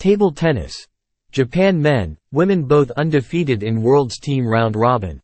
Table tennis. Japan men, women both undefeated in World's Team Round Robin.